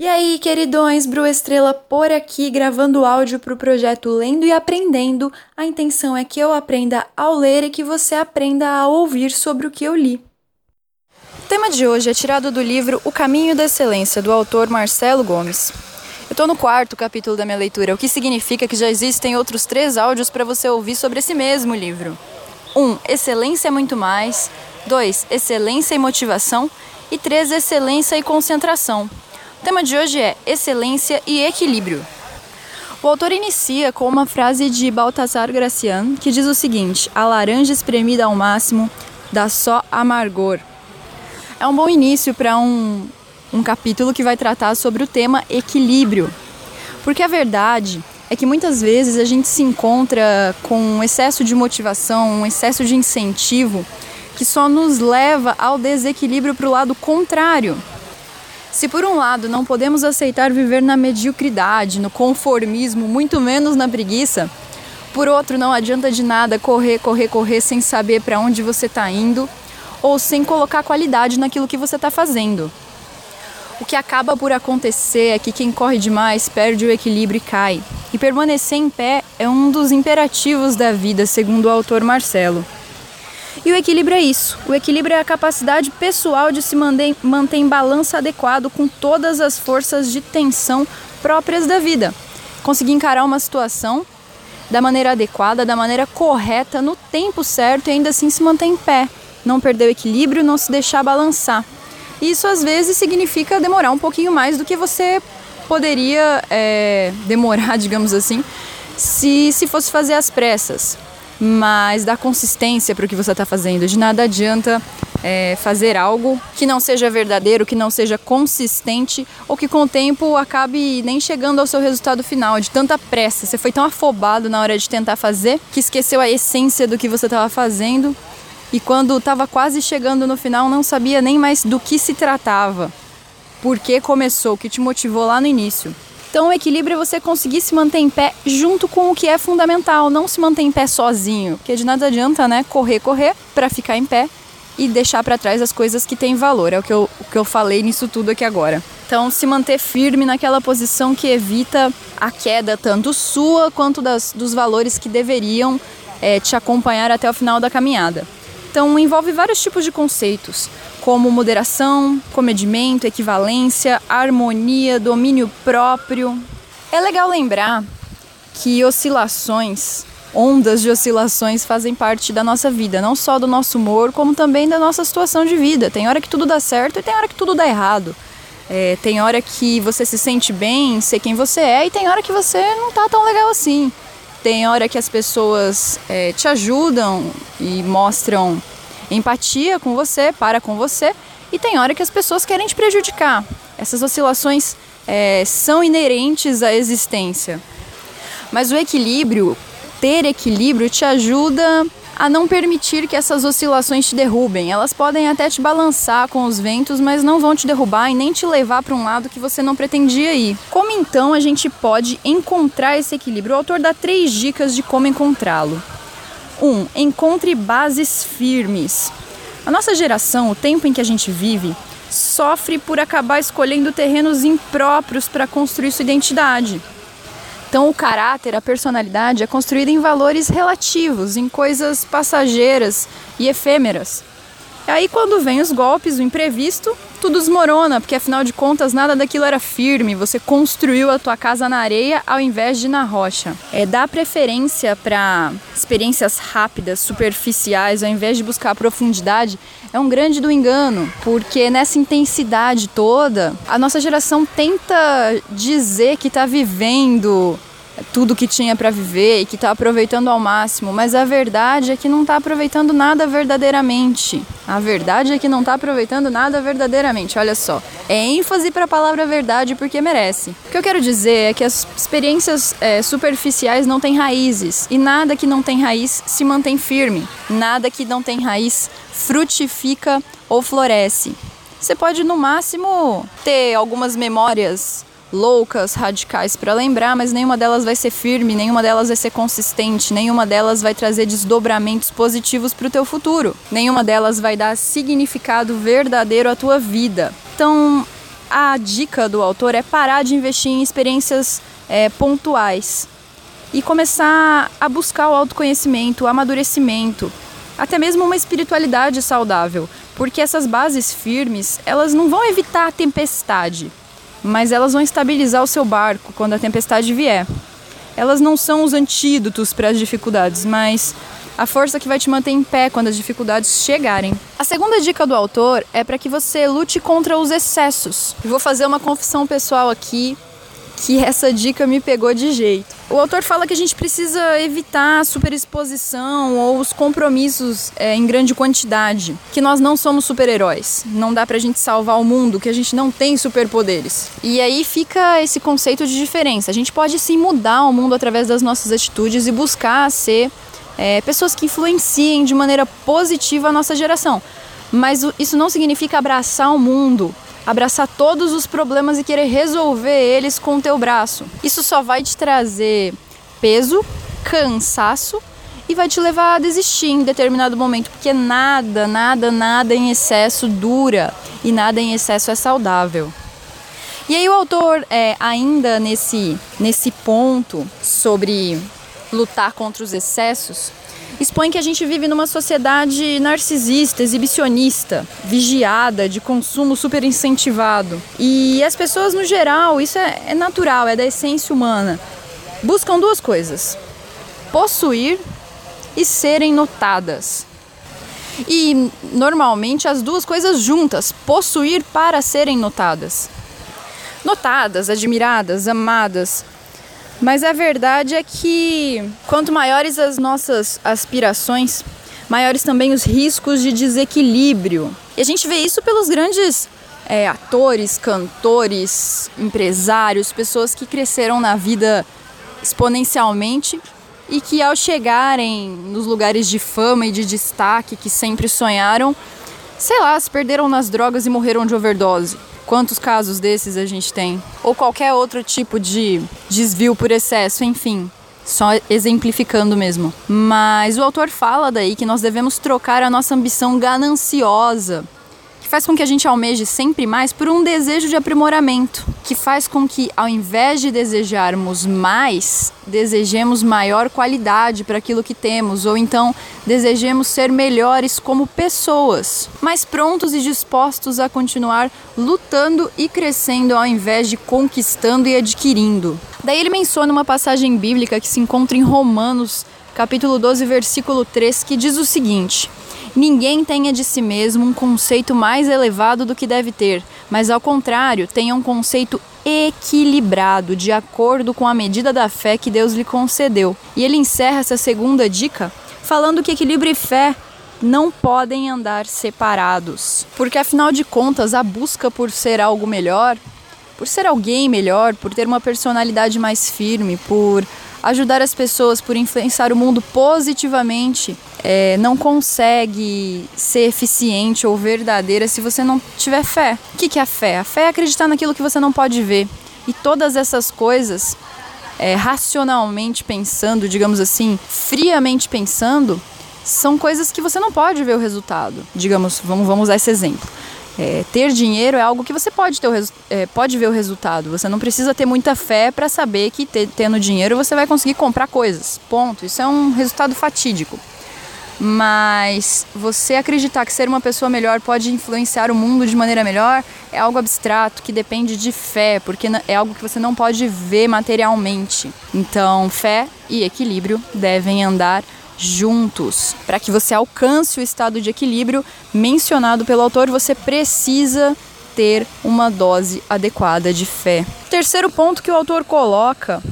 E aí, queridões, Bru Estrela por aqui, gravando áudio para o projeto Lendo e Aprendendo. A intenção é que eu aprenda ao ler e que você aprenda a ouvir sobre o que eu li. O tema de hoje é tirado do livro O Caminho da Excelência, do autor Marcelo Gomes. Eu estou no quarto capítulo da minha leitura, o que significa que já existem outros três áudios para você ouvir sobre esse mesmo livro. 1. Um, excelência é muito mais. 2. Excelência e motivação. E 3. Excelência e concentração. O tema de hoje é excelência e equilíbrio. O autor inicia com uma frase de Baltasar Gracian que diz o seguinte: A laranja espremida ao máximo dá só amargor. É um bom início para um, um capítulo que vai tratar sobre o tema equilíbrio. Porque a verdade é que muitas vezes a gente se encontra com um excesso de motivação, um excesso de incentivo que só nos leva ao desequilíbrio para o lado contrário. Se por um lado não podemos aceitar viver na mediocridade, no conformismo, muito menos na preguiça, por outro não adianta de nada correr, correr, correr sem saber para onde você está indo ou sem colocar qualidade naquilo que você está fazendo. O que acaba por acontecer é que quem corre demais perde o equilíbrio e cai. E permanecer em pé é um dos imperativos da vida, segundo o autor Marcelo. E o equilíbrio é isso. O equilíbrio é a capacidade pessoal de se manter, manter em balanço adequado com todas as forças de tensão próprias da vida. Conseguir encarar uma situação da maneira adequada, da maneira correta, no tempo certo e ainda assim se manter em pé. Não perder o equilíbrio, não se deixar balançar. Isso às vezes significa demorar um pouquinho mais do que você poderia é, demorar, digamos assim, se, se fosse fazer às pressas mas dá consistência para o que você está fazendo. De nada adianta é, fazer algo que não seja verdadeiro, que não seja consistente ou que com o tempo acabe nem chegando ao seu resultado final, de tanta pressa. Você foi tão afobado na hora de tentar fazer que esqueceu a essência do que você estava fazendo e quando estava quase chegando no final não sabia nem mais do que se tratava. Por que começou, o que te motivou lá no início. Então, o equilíbrio é você conseguir se manter em pé junto com o que é fundamental, não se manter em pé sozinho, porque de nada adianta, né, correr, correr para ficar em pé e deixar para trás as coisas que têm valor. É o que, eu, o que eu falei nisso tudo aqui agora. Então, se manter firme naquela posição que evita a queda tanto sua quanto das, dos valores que deveriam é, te acompanhar até o final da caminhada. Então, envolve vários tipos de conceitos como moderação, comedimento, equivalência, harmonia, domínio próprio. É legal lembrar que oscilações, ondas de oscilações fazem parte da nossa vida, não só do nosso humor, como também da nossa situação de vida. Tem hora que tudo dá certo e tem hora que tudo dá errado. É, tem hora que você se sente bem, ser quem você é, e tem hora que você não tá tão legal assim. Tem hora que as pessoas é, te ajudam e mostram empatia com você, para com você, e tem hora que as pessoas querem te prejudicar. Essas oscilações é, são inerentes à existência. Mas o equilíbrio, ter equilíbrio, te ajuda a não permitir que essas oscilações te derrubem. Elas podem até te balançar com os ventos, mas não vão te derrubar e nem te levar para um lado que você não pretendia ir. Como então a gente pode encontrar esse equilíbrio? O autor dá três dicas de como encontrá-lo. 1. Um, encontre bases firmes. A nossa geração, o tempo em que a gente vive, sofre por acabar escolhendo terrenos impróprios para construir sua identidade. Então, o caráter, a personalidade é construída em valores relativos, em coisas passageiras e efêmeras. E aí, quando vem os golpes, o imprevisto, tudo desmorona, porque afinal de contas nada daquilo era firme. Você construiu a tua casa na areia ao invés de na rocha. É dar preferência para experiências rápidas, superficiais, ao invés de buscar profundidade, é um grande do engano, porque nessa intensidade toda, a nossa geração tenta dizer que está vivendo tudo que tinha para viver e que está aproveitando ao máximo, mas a verdade é que não está aproveitando nada verdadeiramente. A verdade é que não está aproveitando nada verdadeiramente. Olha só, é ênfase para a palavra verdade porque merece. O que eu quero dizer é que as experiências é, superficiais não têm raízes e nada que não tem raiz se mantém firme. Nada que não tem raiz frutifica ou floresce. Você pode no máximo ter algumas memórias loucas, radicais para lembrar, mas nenhuma delas vai ser firme, nenhuma delas vai ser consistente, nenhuma delas vai trazer desdobramentos positivos para o teu futuro, nenhuma delas vai dar significado verdadeiro à tua vida. Então, a dica do autor é parar de investir em experiências é, pontuais e começar a buscar o autoconhecimento, o amadurecimento, até mesmo uma espiritualidade saudável, porque essas bases firmes, elas não vão evitar a tempestade, mas elas vão estabilizar o seu barco quando a tempestade vier. Elas não são os antídotos para as dificuldades, mas a força que vai te manter em pé quando as dificuldades chegarem. A segunda dica do autor é para que você lute contra os excessos. Eu vou fazer uma confissão pessoal aqui que essa dica me pegou de jeito. O autor fala que a gente precisa evitar a superexposição ou os compromissos é, em grande quantidade, que nós não somos super-heróis, não dá pra gente salvar o mundo, que a gente não tem superpoderes. E aí fica esse conceito de diferença. A gente pode sim mudar o mundo através das nossas atitudes e buscar ser é, pessoas que influenciem de maneira positiva a nossa geração. Mas isso não significa abraçar o mundo abraçar todos os problemas e querer resolver eles com o teu braço. Isso só vai te trazer peso, cansaço e vai te levar a desistir em determinado momento, porque nada, nada, nada em excesso dura e nada em excesso é saudável. E aí o autor, é, ainda nesse, nesse ponto sobre lutar contra os excessos, expõe que a gente vive numa sociedade narcisista, exibicionista, vigiada, de consumo super incentivado. E as pessoas, no geral, isso é, é natural, é da essência humana, buscam duas coisas: possuir e serem notadas. E normalmente as duas coisas juntas, possuir para serem notadas. Notadas, admiradas, amadas, mas a verdade é que quanto maiores as nossas aspirações, maiores também os riscos de desequilíbrio. E a gente vê isso pelos grandes é, atores, cantores, empresários, pessoas que cresceram na vida exponencialmente e que ao chegarem nos lugares de fama e de destaque que sempre sonharam, sei lá, se perderam nas drogas e morreram de overdose. Quantos casos desses a gente tem? Ou qualquer outro tipo de desvio por excesso, enfim. Só exemplificando mesmo. Mas o autor fala daí que nós devemos trocar a nossa ambição gananciosa que faz com que a gente almeje sempre mais por um desejo de aprimoramento, que faz com que, ao invés de desejarmos mais, desejemos maior qualidade para aquilo que temos, ou então desejemos ser melhores como pessoas, mais prontos e dispostos a continuar lutando e crescendo ao invés de conquistando e adquirindo. Daí ele menciona uma passagem bíblica que se encontra em Romanos, capítulo 12, versículo 3, que diz o seguinte: Ninguém tenha de si mesmo um conceito mais elevado do que deve ter, mas ao contrário, tenha um conceito equilibrado, de acordo com a medida da fé que Deus lhe concedeu. E ele encerra essa segunda dica falando que equilíbrio e fé não podem andar separados, porque afinal de contas, a busca por ser algo melhor, por ser alguém melhor, por ter uma personalidade mais firme, por ajudar as pessoas, por influenciar o mundo positivamente, é, não consegue ser eficiente ou verdadeira se você não tiver fé. O que, que é fé? A fé é acreditar naquilo que você não pode ver. E todas essas coisas, é, racionalmente pensando, digamos assim, friamente pensando, são coisas que você não pode ver o resultado. Digamos, vamos, vamos usar esse exemplo. É, ter dinheiro é algo que você pode, ter é, pode ver o resultado. Você não precisa ter muita fé para saber que tendo dinheiro você vai conseguir comprar coisas. Ponto. Isso é um resultado fatídico. Mas você acreditar que ser uma pessoa melhor pode influenciar o mundo de maneira melhor é algo abstrato que depende de fé, porque é algo que você não pode ver materialmente. Então, fé e equilíbrio devem andar juntos. Para que você alcance o estado de equilíbrio mencionado pelo autor, você precisa ter uma dose adequada de fé. Terceiro ponto que o autor coloca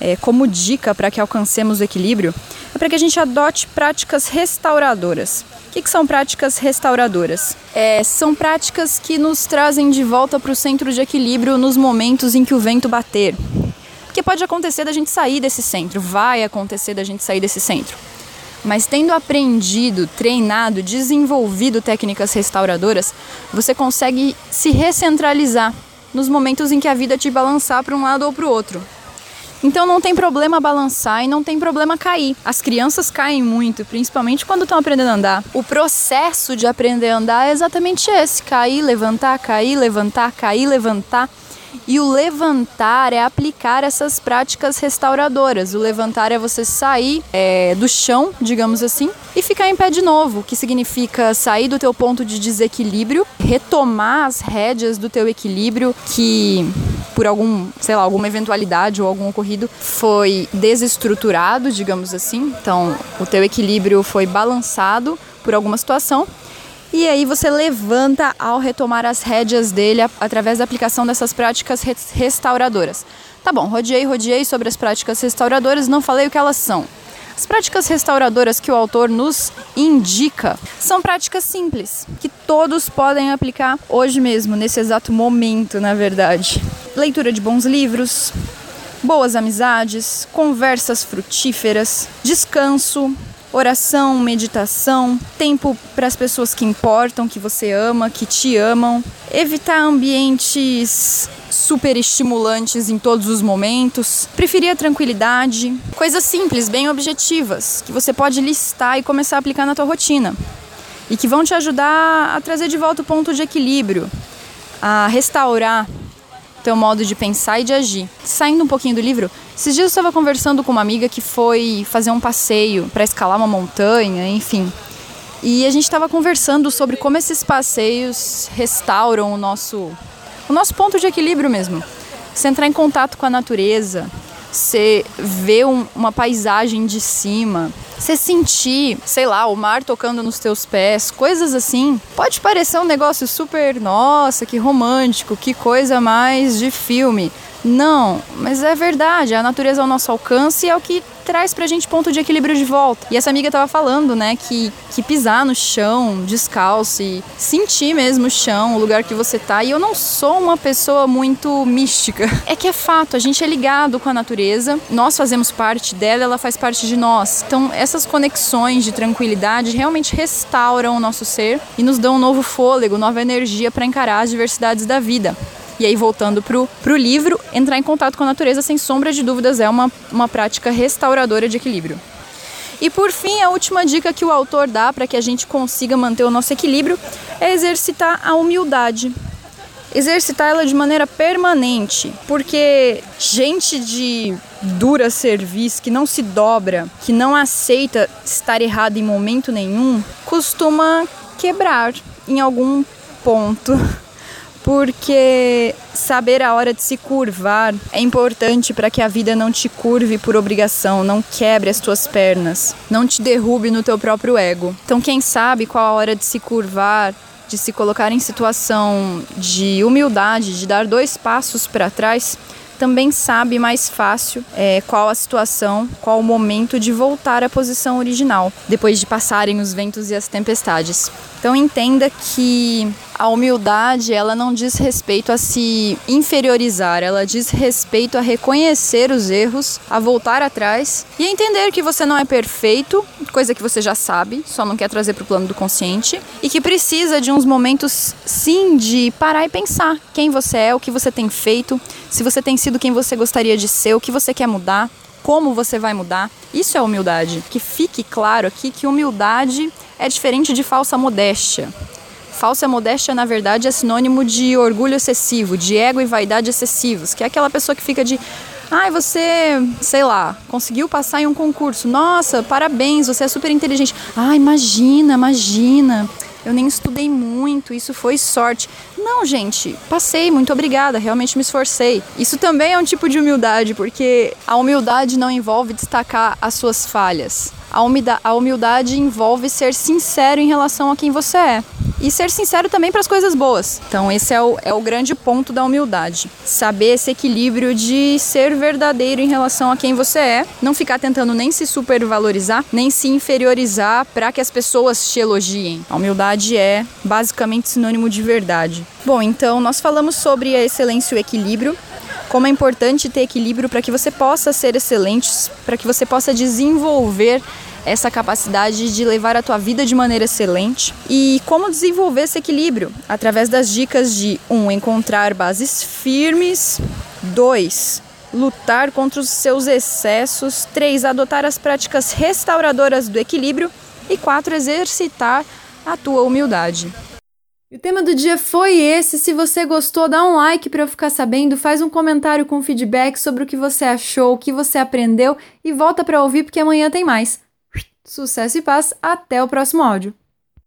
é, como dica para que alcancemos o equilíbrio é para que a gente adote práticas restauradoras. O que, que são práticas restauradoras? É, são práticas que nos trazem de volta para o centro de equilíbrio nos momentos em que o vento bater. Porque pode acontecer da gente sair desse centro, vai acontecer da gente sair desse centro. Mas tendo aprendido, treinado, desenvolvido técnicas restauradoras, você consegue se recentralizar nos momentos em que a vida te balançar para um lado ou para o outro. Então não tem problema balançar e não tem problema cair. As crianças caem muito, principalmente quando estão aprendendo a andar. O processo de aprender a andar é exatamente esse: cair, levantar, cair, levantar, cair, levantar. E o levantar é aplicar essas práticas restauradoras. O levantar é você sair é, do chão, digamos assim, e ficar em pé de novo, que significa sair do teu ponto de desequilíbrio, retomar as rédeas do teu equilíbrio que por algum, sei lá, alguma eventualidade ou algum ocorrido foi desestruturado, digamos assim. Então, o teu equilíbrio foi balançado por alguma situação e aí você levanta ao retomar as rédeas dele através da aplicação dessas práticas restauradoras. Tá bom, rodeei, rodeei sobre as práticas restauradoras, não falei o que elas são. As práticas restauradoras que o autor nos indica são práticas simples, que todos podem aplicar hoje mesmo, nesse exato momento, na verdade. Leitura de bons livros, boas amizades, conversas frutíferas, descanso, oração, meditação, tempo para as pessoas que importam, que você ama, que te amam, evitar ambientes super estimulantes em todos os momentos, preferir a tranquilidade, coisas simples, bem objetivas, que você pode listar e começar a aplicar na tua rotina e que vão te ajudar a trazer de volta o ponto de equilíbrio, a restaurar teu modo de pensar e de agir. Saindo um pouquinho do livro, esses dias eu estava conversando com uma amiga que foi fazer um passeio para escalar uma montanha, enfim. E a gente estava conversando sobre como esses passeios restauram o nosso, o nosso ponto de equilíbrio mesmo. Você entrar em contato com a natureza, você ver um, uma paisagem de cima, você sentir, sei lá, o mar tocando nos teus pés, coisas assim. Pode parecer um negócio super, nossa, que romântico, que coisa mais de filme. Não, mas é verdade, a natureza ao nosso alcance é o que traz pra gente ponto de equilíbrio de volta. E essa amiga tava falando, né, que, que pisar no chão, descalço e sentir mesmo o chão, o lugar que você tá. E eu não sou uma pessoa muito mística. É que é fato, a gente é ligado com a natureza, nós fazemos parte dela, ela faz parte de nós. Então, essas conexões de tranquilidade realmente restauram o nosso ser e nos dão um novo fôlego, nova energia para encarar as diversidades da vida. E aí, voltando pro, pro livro, entrar em contato com a natureza, sem sombra de dúvidas, é uma, uma prática restauradora de equilíbrio. E por fim, a última dica que o autor dá para que a gente consiga manter o nosso equilíbrio é exercitar a humildade. Exercitar ela de maneira permanente, porque gente de dura serviço, que não se dobra, que não aceita estar errado em momento nenhum, costuma quebrar em algum ponto porque saber a hora de se curvar é importante para que a vida não te curve por obrigação, não quebre as tuas pernas, não te derrube no teu próprio ego. Então, quem sabe qual a hora de se curvar, de se colocar em situação de humildade, de dar dois passos para trás, também sabe mais fácil é, qual a situação, qual o momento de voltar à posição original, depois de passarem os ventos e as tempestades. Então entenda que a humildade, ela não diz respeito a se inferiorizar, ela diz respeito a reconhecer os erros, a voltar atrás e entender que você não é perfeito, coisa que você já sabe, só não quer trazer para o plano do consciente, e que precisa de uns momentos sim de parar e pensar quem você é, o que você tem feito, se você tem sido quem você gostaria de ser, o que você quer mudar, como você vai mudar. Isso é humildade. Que fique claro aqui que humildade é diferente de falsa modéstia. Falsa modéstia, na verdade, é sinônimo de orgulho excessivo, de ego e vaidade excessivos, que é aquela pessoa que fica de. Ai, você, sei lá, conseguiu passar em um concurso. Nossa, parabéns, você é super inteligente. Ah, imagina, imagina. Eu nem estudei muito, isso foi sorte. Não, gente, passei, muito obrigada, realmente me esforcei. Isso também é um tipo de humildade, porque a humildade não envolve destacar as suas falhas. A humildade envolve ser sincero em relação a quem você é e ser sincero também para as coisas boas. Então, esse é o, é o grande ponto da humildade. Saber esse equilíbrio de ser verdadeiro em relação a quem você é, não ficar tentando nem se supervalorizar, nem se inferiorizar para que as pessoas te elogiem. A humildade é basicamente sinônimo de verdade. Bom, então nós falamos sobre a excelência e o equilíbrio como é importante ter equilíbrio para que você possa ser excelente, para que você possa desenvolver essa capacidade de levar a tua vida de maneira excelente e como desenvolver esse equilíbrio através das dicas de um encontrar bases firmes, dois lutar contra os seus excessos. 3. Adotar as práticas restauradoras do equilíbrio. E 4. Exercitar a tua humildade. O tema do dia foi esse. Se você gostou, dá um like para eu ficar sabendo, faz um comentário com feedback sobre o que você achou, o que você aprendeu e volta para ouvir porque amanhã tem mais. Sucesso e paz, até o próximo áudio.